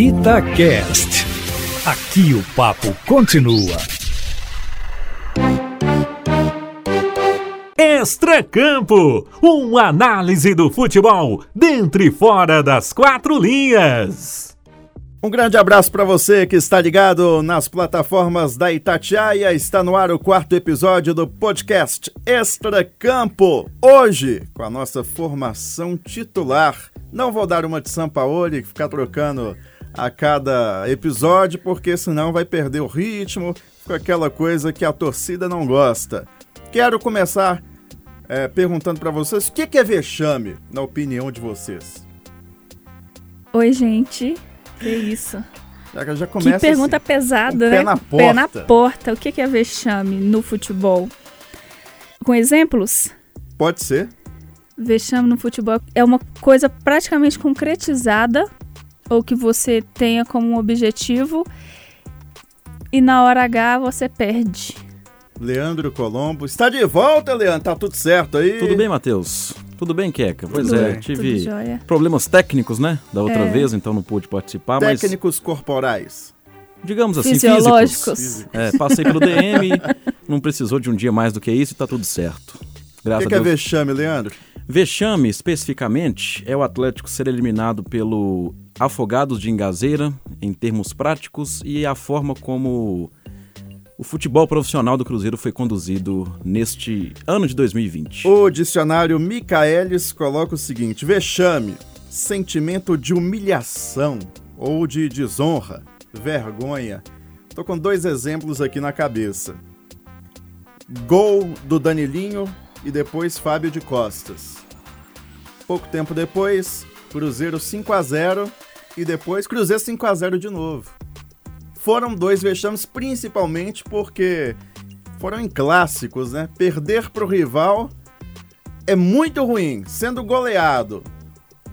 Itacast. Aqui o papo continua. Extracampo, uma análise do futebol dentro e fora das quatro linhas. Um grande abraço para você que está ligado nas plataformas da Itatiaia. Está no ar o quarto episódio do podcast Extra Campo. Hoje, com a nossa formação titular. Não vou dar uma de Sampaoli, ficar trocando a cada episódio, porque senão vai perder o ritmo, com aquela coisa que a torcida não gosta. Quero começar é, perguntando para vocês o que é vexame, na opinião de vocês. Oi, gente. Que isso. Já, já começa que pergunta assim, pesada, um né? Pé na porta. Pé na porta. O que é vexame no futebol? Com exemplos? Pode ser. Vexame no futebol é uma coisa praticamente concretizada ou que você tenha como um objetivo e na hora H você perde. Leandro Colombo. Está de volta, Leandro. Tá tudo certo aí? Tudo bem, Matheus? Tudo bem, Queca? Pois Tudo é, bem, tive problemas técnicos, né? Da outra É. vez, então não pude participar, mas Técnicos corporais. digamos assim, Fisiológicos. físicos. É, passei pelo DM, não precisou de um dia mais do que isso e tá tudo certo. O Graças que, que é a Deus. vexame, Leandro? Vexame, especificamente, é o Atlético ser eliminado pelo Afogados de Engazeira, em termos práticos, e a forma como o futebol profissional do Cruzeiro foi conduzido neste ano de 2020. O dicionário Micaelis coloca o seguinte: vexame, sentimento de humilhação ou de desonra, vergonha. Tô com dois exemplos aqui na cabeça. Gol do Danilinho e depois Fábio de Costas. Pouco tempo depois, Cruzeiro 5 a 0 e depois Cruzeiro 5 a 0 de novo. Foram dois vexames principalmente porque foram em clássicos, né? Perder pro rival é muito ruim, sendo goleado,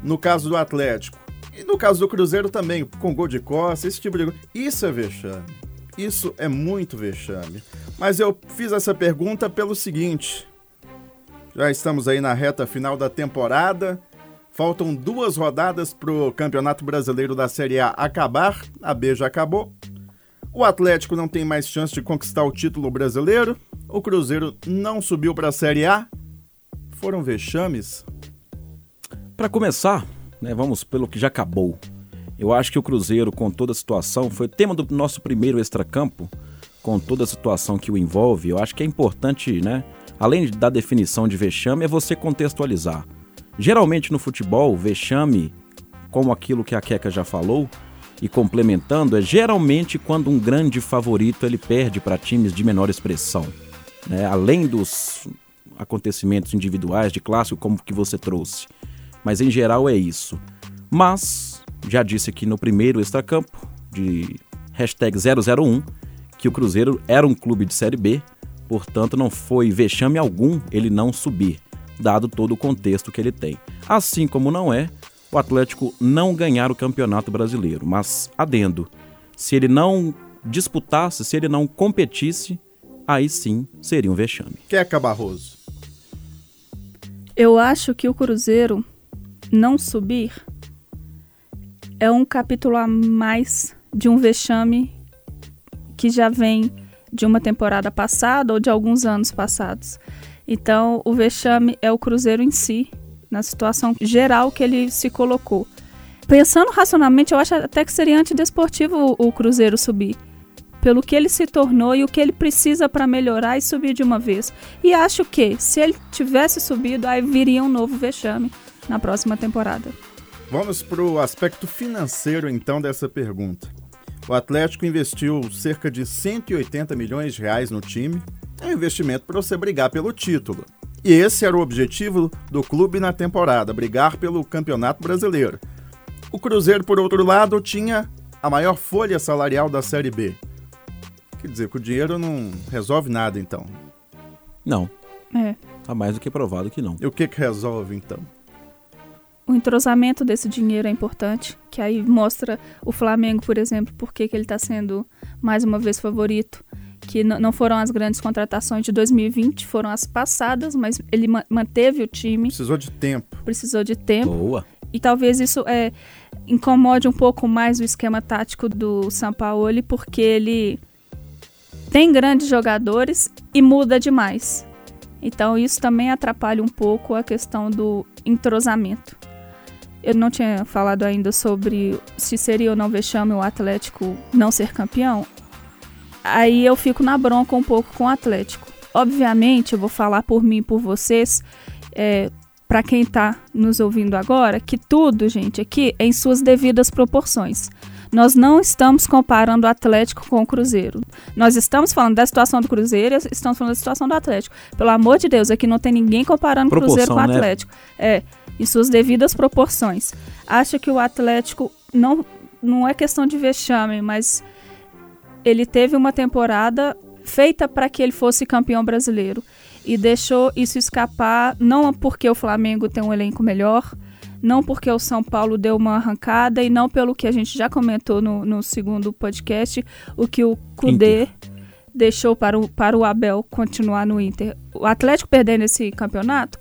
no caso do Atlético. E no caso do Cruzeiro também, com gol de costa, esse tipo de. Isso é vexame. Isso é muito vexame. Mas eu fiz essa pergunta pelo seguinte. Já estamos aí na reta final da temporada. Faltam duas rodadas pro Campeonato Brasileiro da Série A acabar. A B já acabou. O Atlético não tem mais chance de conquistar o título brasileiro. O Cruzeiro não subiu para a Série A. Foram vexames? Para começar, né, vamos pelo que já acabou. Eu acho que o Cruzeiro, com toda a situação, foi tema do nosso primeiro extracampo, com toda a situação que o envolve. Eu acho que é importante, né? Além da definição de vexame, é você contextualizar. Geralmente no futebol, vexame, como aquilo que a Queca já falou, e complementando, é geralmente quando um grande favorito ele perde para times de menor expressão. Né? Além dos acontecimentos individuais de clássico como que você trouxe. Mas em geral é isso. Mas, já disse aqui no primeiro extracampo, de hashtag 001, que o Cruzeiro era um clube de Série B, portanto não foi vexame algum ele não subir, dado todo o contexto que ele tem. Assim como não é o Atlético não ganhar o Campeonato Brasileiro, mas adendo, se ele não disputasse, se ele não competisse, aí sim seria um vexame. Queca Barroso. Eu acho que o Cruzeiro não subir é um capítulo a mais de um vexame que já vem de uma temporada passada ou de alguns anos passados. Então, o vexame é o Cruzeiro em si, na situação geral que ele se colocou. Pensando racionalmente, eu acho até que seria antidesportivo o, o Cruzeiro subir. Pelo que ele se tornou e o que ele precisa para melhorar e subir de uma vez. E acho que, se ele tivesse subido, aí viria um novo vexame na próxima temporada. Vamos para o aspecto financeiro então dessa pergunta. O Atlético investiu cerca de 180 milhões de reais no time. É um investimento para você brigar pelo título. E esse era o objetivo do clube na temporada, brigar pelo Campeonato Brasileiro. O Cruzeiro, por outro lado, tinha a maior folha salarial da Série B. Quer dizer que o dinheiro não resolve nada, então. Não, É. tá mais do que provado que não. E o que, que resolve, então? O entrosamento desse dinheiro é importante, que aí mostra o Flamengo, por exemplo, por que que ele está sendo mais uma vez favorito. Que não foram as grandes contratações de 2020, foram as passadas, mas ele ma- manteve o time, Precisou de tempo. precisou de tempo. Boa. E talvez isso é, incomode um pouco mais o esquema tático do Sampaoli, porque ele tem grandes jogadores e muda demais. Então isso também atrapalha um pouco a questão do entrosamento. Eu não tinha falado ainda sobre se seria ou não vexame o Atlético não ser campeão. Aí eu fico na bronca um pouco com o Atlético. Obviamente, eu vou falar por mim e por vocês, é, para quem está nos ouvindo agora, que tudo, gente, aqui é em suas devidas proporções. Nós não estamos comparando o Atlético com o Cruzeiro. Nós estamos falando da situação do Cruzeiro e estamos falando da situação do Atlético. Pelo amor de Deus, aqui não tem ninguém comparando o Cruzeiro com o né? Atlético. Né? É, em suas devidas proporções. Acho que o Atlético não, não é questão de vexame, mas ele teve uma temporada feita para que ele fosse campeão brasileiro e deixou isso escapar, não porque o Flamengo tem um elenco melhor, não porque o São Paulo deu uma arrancada e não pelo que a gente já comentou no, no segundo podcast, o que o Cudê deixou para o, para o Abel continuar no Inter. O Atlético perdendo esse campeonato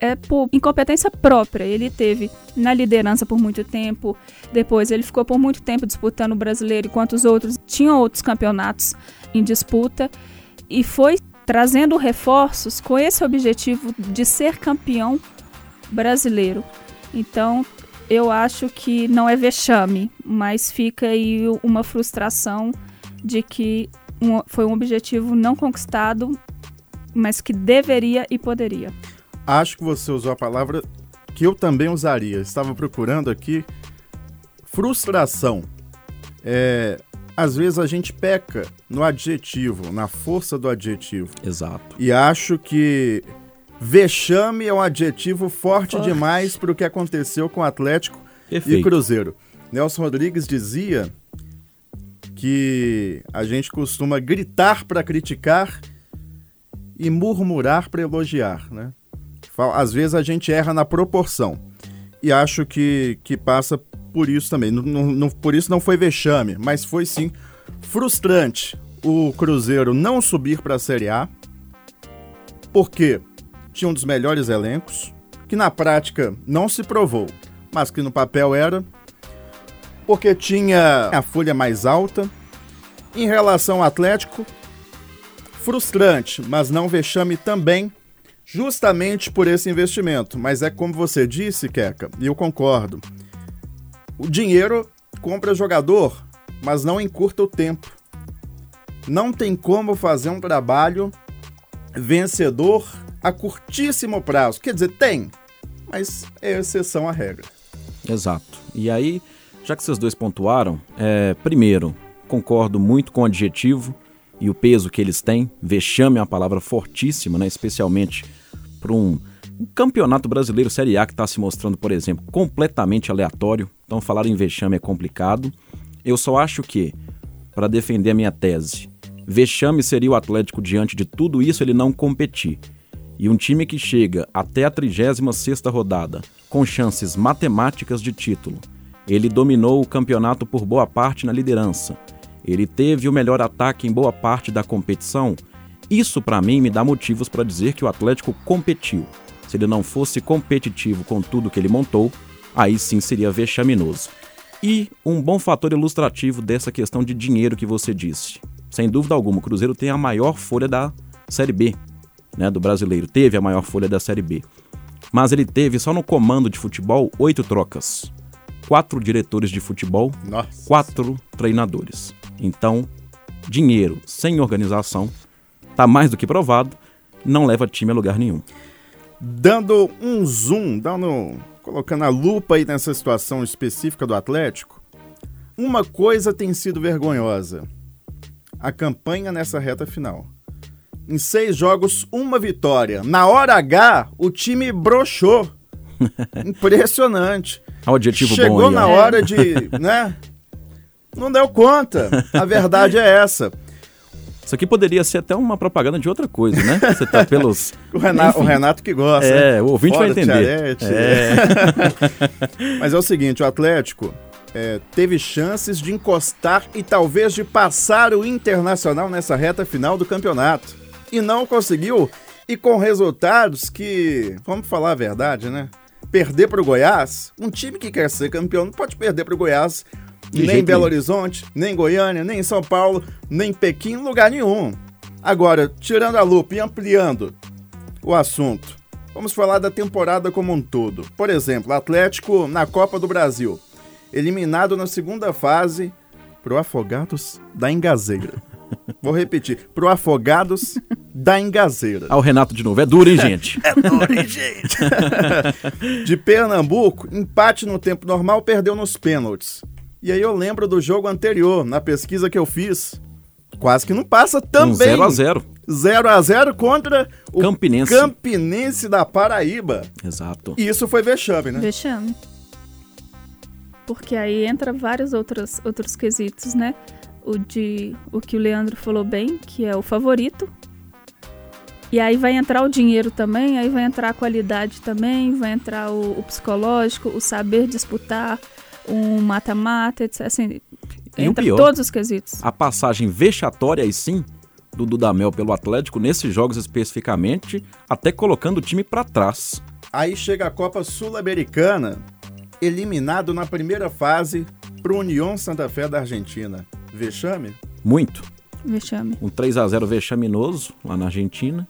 é por incompetência própria. Ele teve na liderança por muito tempo, depois ele ficou por muito tempo disputando o brasileiro, enquanto os outros tinham outros campeonatos em disputa, e foi trazendo reforços com esse objetivo de ser campeão brasileiro. Então, eu acho que não é vexame, mas fica aí uma frustração de que um, foi um objetivo não conquistado, mas que deveria e poderia. Acho que você usou a palavra que eu também usaria. Estava procurando aqui frustração. É, às vezes a gente peca no adjetivo, na força do adjetivo. Exato. E acho que vexame é um adjetivo forte, forte. demais para o que aconteceu com o Atlético Perfeito. e Cruzeiro. Nelson Rodrigues dizia que a gente costuma gritar para criticar e murmurar para elogiar, né? Às vezes a gente erra na proporção. E acho que, que passa por isso também. Não, não, por isso não foi vexame, mas foi sim frustrante o Cruzeiro não subir para a Série A, porque tinha um dos melhores elencos, que na prática não se provou, mas que no papel era, porque tinha a folha mais alta. Em relação ao Atlético, frustrante, mas não vexame também, justamente por esse investimento. Mas é como você disse, Queca, e eu concordo. O dinheiro compra jogador, mas não encurta o tempo. Não tem como fazer um trabalho vencedor a curtíssimo prazo. Quer dizer, tem, mas é exceção à regra. Exato. E aí, já que vocês dois pontuaram, é, primeiro, concordo muito com o adjetivo e o peso que eles têm. Vexame é uma palavra fortíssima, né? especialmente para um, um campeonato brasileiro Série A que está se mostrando, por exemplo, completamente aleatório. Então, falar em vexame é complicado. Eu só acho que, para defender a minha tese, vexame seria o Atlético diante de tudo isso ele não competir. E um time que chega até a 36ª rodada com chances matemáticas de título. Ele dominou o campeonato por boa parte na liderança. Ele teve o melhor ataque em boa parte da competição. Isso para mim me dá motivos para dizer que o Atlético competiu. Se ele não fosse competitivo com tudo que ele montou, aí sim seria vexaminoso. E um bom fator ilustrativo dessa questão de dinheiro que você disse. Sem dúvida alguma, o Cruzeiro tem a maior folha da Série B, né, do brasileiro. Teve a maior folha da Série B. Mas ele teve só no comando de futebol oito trocas. Quatro diretores de futebol, Nossa. quatro treinadores. Então, dinheiro sem organização, tá mais do que provado, não leva time a lugar nenhum. Dando um zoom, dando colocando a lupa aí nessa situação específica do Atlético, uma coisa tem sido vergonhosa: a campanha nessa reta final. Em seis jogos, uma vitória. Na hora H, o time broxou. Impressionante. Adjetivo Chegou bom aí, na hora de, né? Não deu conta. A verdade é essa. Isso aqui poderia ser até uma propaganda de outra coisa, né? Você tá pelos. o, Renato, o, Renato, que gosta. É, o ouvinte Fora vai entender. É. Mas é o seguinte: o Atlético é, teve chances de encostar e talvez de passar o Internacional nessa reta final do campeonato. E não conseguiu, e com resultados que, vamos falar a verdade, né? perder para o Goiás, um time que quer ser campeão não pode perder para o Goiás De nem Belo nenhum. Horizonte, nem em Goiânia, nem em São Paulo, nem em Pequim, lugar nenhum. Agora, tirando a lupa e ampliando o assunto, vamos falar da temporada como um todo. Por exemplo, Atlético na Copa do Brasil, eliminado na segunda fase pro Afogados da Engazeira. Vou repetir, pro Afogados da Engazeira. Ah, o Renato de novo. É duro, hein, gente? É duro, hein, gente? De Pernambuco, empate no tempo normal, perdeu nos pênaltis. E aí eu lembro do jogo anterior, na pesquisa que eu fiz. Quase que não passa Um também. 0 a 0 0 a 0 contra o Campinense. Campinense da Paraíba. Exato. E isso foi vexame, né? Vexame. Porque aí entra vários outros, outros quesitos, né? O de o que o Leandro falou bem, que é o favorito. E aí vai entrar o dinheiro também, aí vai entrar a qualidade também, vai entrar o, o psicológico, o saber disputar, um mata-mata, etc. Assim, E o entra pior- todos os quesitos. A passagem vexatória, aí sim, do Dudamel pelo Atlético, nesses jogos especificamente, até colocando o time pra trás. Aí chega a Copa Sul-Americana, eliminado na primeira fase pro União Santa Fé da Argentina. Vexame? Muito. Vexame. Um 3 a 0 vexaminoso lá na Argentina.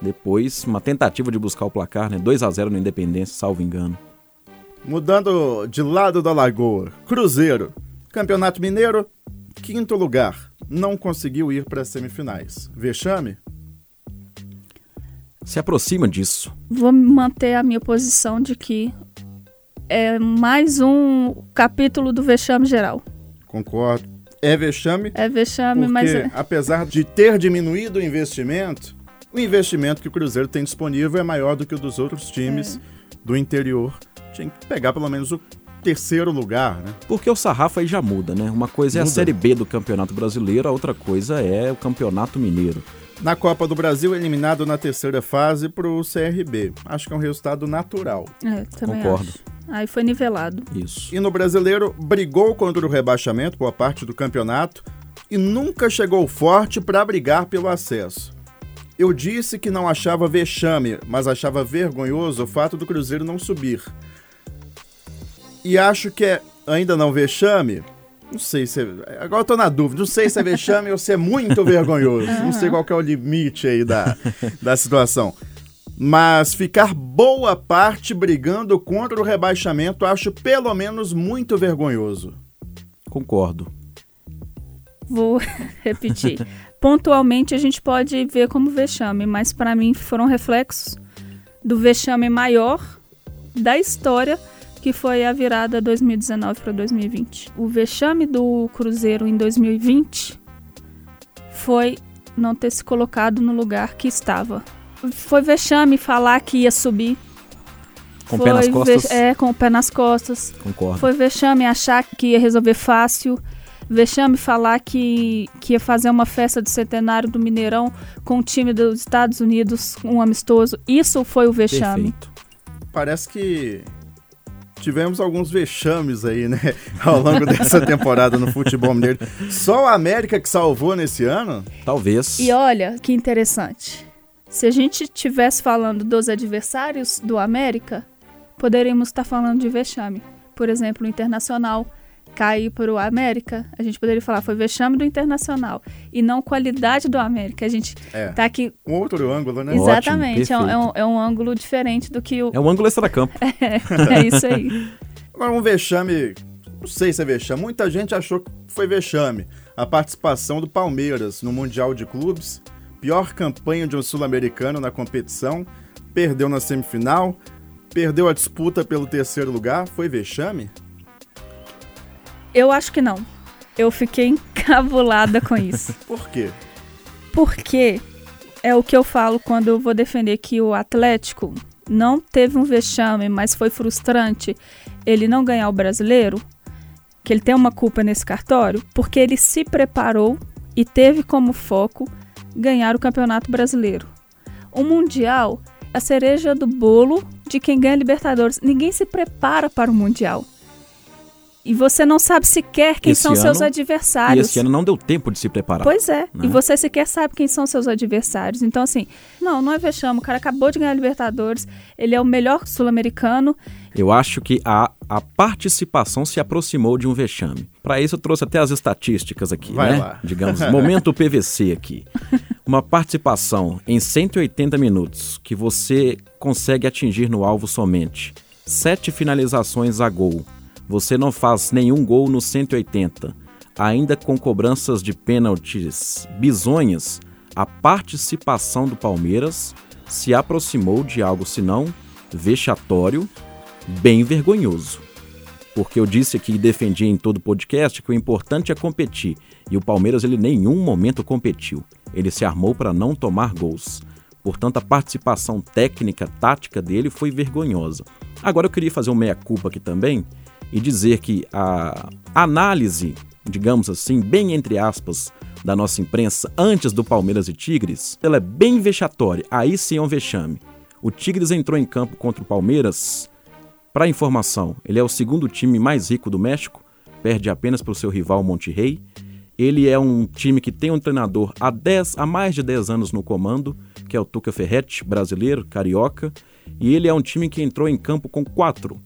Depois, uma tentativa de buscar o placar, né? 2 a 0 no Independência, salvo engano. Mudando de lado da lagoa, Cruzeiro, Campeonato Mineiro, quinto lugar, não conseguiu ir para as semifinais. Vexame? Se aproxima disso. Vou manter a minha posição de que é mais um capítulo do vexame geral. Concordo. É vexame É vexame, porque, mas é, apesar de ter diminuído o investimento, o investimento que o Cruzeiro tem disponível é maior do que o dos outros times do interior. Tinha que pegar pelo menos o terceiro lugar, né? Porque o sarrafo aí já muda, né? Uma coisa é a Muda. Série B do Campeonato Brasileiro, a outra coisa é o Campeonato Mineiro. Na Copa do Brasil, eliminado na terceira fase pro CRB. Acho que é um resultado natural. é, também Concordo. acho. Aí foi nivelado. Isso. E no brasileiro, brigou contra o rebaixamento boa parte do campeonato e nunca chegou forte para brigar pelo acesso. Eu disse que não achava vexame, mas achava vergonhoso o fato do Cruzeiro não subir. E acho que é ainda não vexame. Não sei se é, agora eu tô na dúvida. Não sei se é vexame ou se é muito vergonhoso. Não sei qual que é o limite aí da, da situação. Mas ficar boa parte brigando contra o rebaixamento acho pelo menos muito vergonhoso. Concordo. Vou repetir. Pontualmente a gente pode ver como vexame, mas para mim foram reflexos do vexame maior da história, que foi a virada 2019 para 2020. O vexame do Cruzeiro em 2020 foi não ter se colocado no lugar que estava. Foi vexame falar que ia subir. Com o pé nas Foi costas. É, com o pé nas costas. Concordo. Foi vexame achar que ia resolver fácil. Vexame falar que, que ia fazer uma festa do centenário do Mineirão com o time dos Estados Unidos, um amistoso. Isso foi o vexame. Perfeito. Parece que tivemos alguns vexames aí, né, ao longo dessa temporada no futebol mineiro. Só o América que salvou nesse ano? Talvez. E olha que interessante. Se a gente estivesse falando dos adversários do América, poderíamos estar falando de vexame. Por exemplo, o Internacional cair para o América, a gente poderia falar foi vexame do Internacional e não qualidade do América. A gente É, tá aqui um outro ângulo, né? Ótimo, Exatamente, é um, é, um, é um ângulo diferente do que o. É um ângulo extracampo. É isso aí. Agora um vexame, não sei se é vexame, muita gente achou que foi vexame. A participação do Palmeiras no Mundial de Clubes, pior campanha de um sul-americano na competição, perdeu na semifinal, perdeu a disputa pelo terceiro lugar, foi vexame? Eu acho que não. Eu fiquei encabulada com isso. Por quê? Porque é o que eu falo quando eu vou defender que o Atlético não teve um vexame, mas foi frustrante ele não ganhar o brasileiro, que ele tem uma culpa nesse cartório, porque ele se preparou e teve como foco ganhar o Campeonato Brasileiro. O Mundial é a cereja do bolo de quem ganha Libertadores. Ninguém se prepara para o Mundial. E você não sabe sequer quem Esse são seus ano- E adversários. esse ano não deu tempo de se preparar. Pois é, né? e você sequer sabe quem são seus adversários. Então, assim, não, não é vexame. O cara acabou de ganhar a Libertadores, ele é o melhor sul-americano. Eu acho que a, a participação se aproximou de um vexame. Para isso, eu trouxe até as estatísticas aqui, Vai né? lá. Digamos, momento PVC aqui. Uma participação em 180 minutos que você consegue atingir no alvo somente. Sete finalizações a gol. Você não faz nenhum gol nos 180. Ainda com cobranças de pênaltis bizonhas, a participação do Palmeiras se aproximou de algo, senão vexatório, bem vergonhoso. Porque eu disse aqui e defendi em todo o podcast que o importante é competir. E o Palmeiras ele em nenhum momento competiu. Ele se armou para não tomar gols. Portanto, a participação técnica, tática dele foi vergonhosa. Agora eu queria fazer um meia-culpa aqui também e dizer que a análise, digamos assim, bem entre aspas, da nossa imprensa antes do Palmeiras e Tigres, ela é bem vexatória. Aí sim é um vexame. O Tigres entrou em campo contra o Palmeiras para informação, ele é o segundo time mais rico do México, perde apenas para o seu rival Monterrey. Ele é um time que tem um treinador há, 10, há mais de 10 anos no comando, que é o Tuca Ferretti, brasileiro, carioca. E ele é um time que entrou em campo com quatro,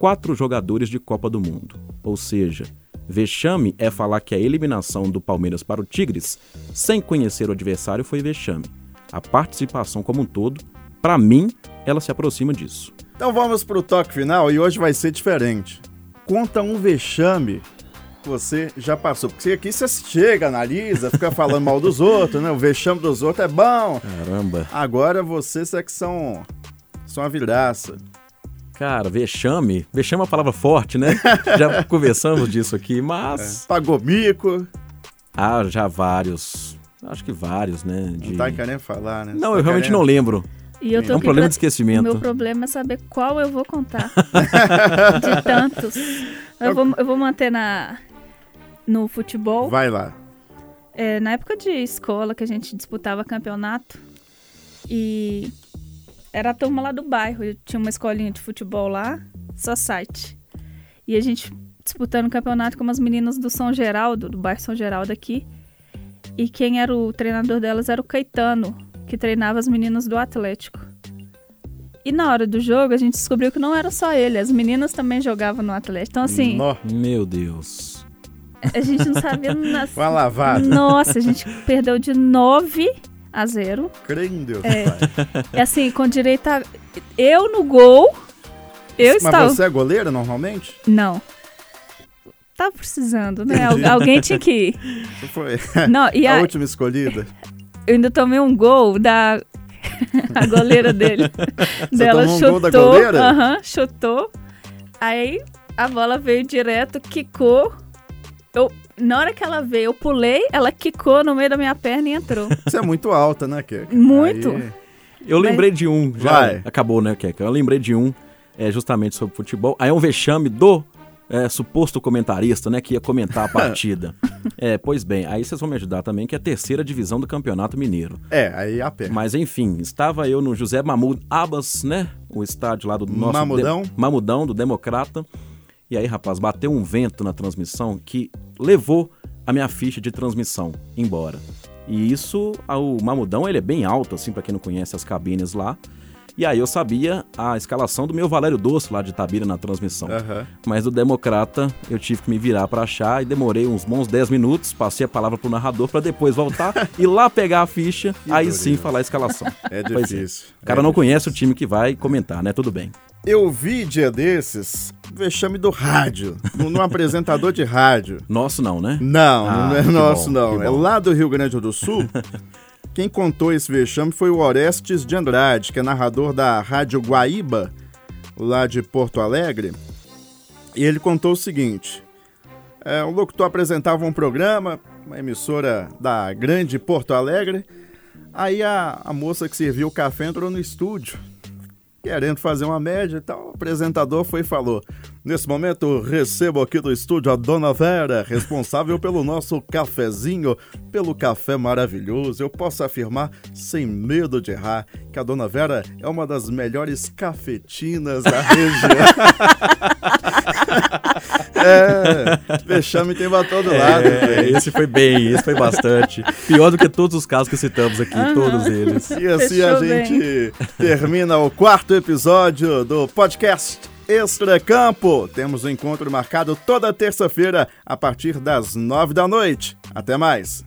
quatro jogadores de Copa do Mundo. Ou seja, vexame é falar que a eliminação do Palmeiras para o Tigres, sem conhecer o adversário, foi vexame. A participação como um todo, para mim, ela se aproxima disso. Então vamos pro toque final e hoje vai ser diferente. Conta um vexame que você já passou. Porque aqui você chega, analisa, fica falando mal dos outros, né? O vexame dos outros é bom. Caramba. Agora vocês é que são, são a viraça. Cara, vexame. Vexame é uma palavra forte, né? já conversamos disso aqui, mas. Pagou mico, Ah, já vários. Acho que vários, né? De... não tá querendo falar, né? Não, Tá eu realmente querendo- não lembro. E eu tô É um problema pra- de esquecimento. O meu problema é saber qual eu vou contar. de tantos. Eu vou, eu vou manter na, no futebol. Vai lá. É, na época de escola que a gente disputava campeonato e era a turma lá do bairro. Eu tinha uma escolinha de futebol lá, só site. E a gente disputando o campeonato com umas meninas do São Geraldo, do bairro São Geraldo aqui. E quem era o treinador delas era o Caetano, que treinava as meninas do Atlético. E na hora do jogo a gente descobriu que não era só ele, as meninas também jogavam no Atlético. Então assim, Nó, Meu Deus. a gente não sabia nas... uma lavada. Nossa, a gente perdeu de 9 a 0. Crê em Deus, É. pai. É assim, com direito a. Eu no gol. Eu Mas estava. você é goleira normalmente? Não. Tava precisando, né? Entendi. Alguém tinha que ir. Você foi Não, e a a- última escolhida? eu ainda tomei um gol da. a goleira dele. Dela tomou um chutou. gol da goleira? Aham, chutou. Aí a bola veio direto, quicou. Eu, na hora que ela veio, eu pulei, ela quicou no meio da minha perna e entrou. Você é muito alta, né, Keka? Muito. Aí- Eu Mas- lembrei de um. Já Vai. acabou, né, Keka? Eu lembrei de um, é, justamente sobre futebol. Aí é um vexame do é, suposto comentarista, né, que ia comentar a partida. é, pois bem, aí vocês vão me ajudar também, que é a terceira divisão do Campeonato Mineiro. É, aí a pé. Mas enfim, estava eu no José Mahmoud Abbas, né? O estádio lá do nosso. Mamudão? De- Mamudão, do Democrata. E aí, rapaz, bateu um vento na transmissão que levou a minha ficha de transmissão embora. E isso, o Mamudão, ele é bem alto, assim, pra quem não conhece as cabines lá. E aí eu sabia a escalação do meu Valério Doce lá de Tabira na transmissão. Aham. Mas do Democrata eu tive que me virar pra achar e demorei uns bons 10 minutos, passei a palavra pro narrador pra depois voltar e lá pegar a ficha, aí dureza. sim falar a escalação. É Pois difícil. O cara É não difícil. conhece o time que vai comentar, né? Tudo bem. Eu vi dia desses vexame do rádio, num apresentador de rádio. Nosso não, né? Não, Ah, não é nosso, bom, não. É lá do Rio Grande do Sul. Quem contou esse vexame foi o Orestes de Andrade, que é narrador da Rádio Guaíba, lá de Porto Alegre. E ele contou o seguinte: é, o locutor apresentava um programa, uma emissora da grande Porto Alegre. Aí a, a moça que serviu o café entrou no estúdio, querendo fazer uma média e tal. O apresentador foi e falou: Nesse momento, recebo aqui do estúdio a Dona Vera, responsável pelo nosso cafezinho, pelo café maravilhoso. Eu posso afirmar, sem medo de errar, que a Dona Vera é uma das melhores cafetinas da região. É, vexame tem pra todo lado. É, gente. esse foi bem, esse foi bastante. Pior do que todos os casos que citamos aqui, todos eles. E assim a Fechou bem. gente termina o quarto episódio do podcast Extra Campo. Temos um encontro marcado toda terça-feira a partir das nove da noite. Até mais.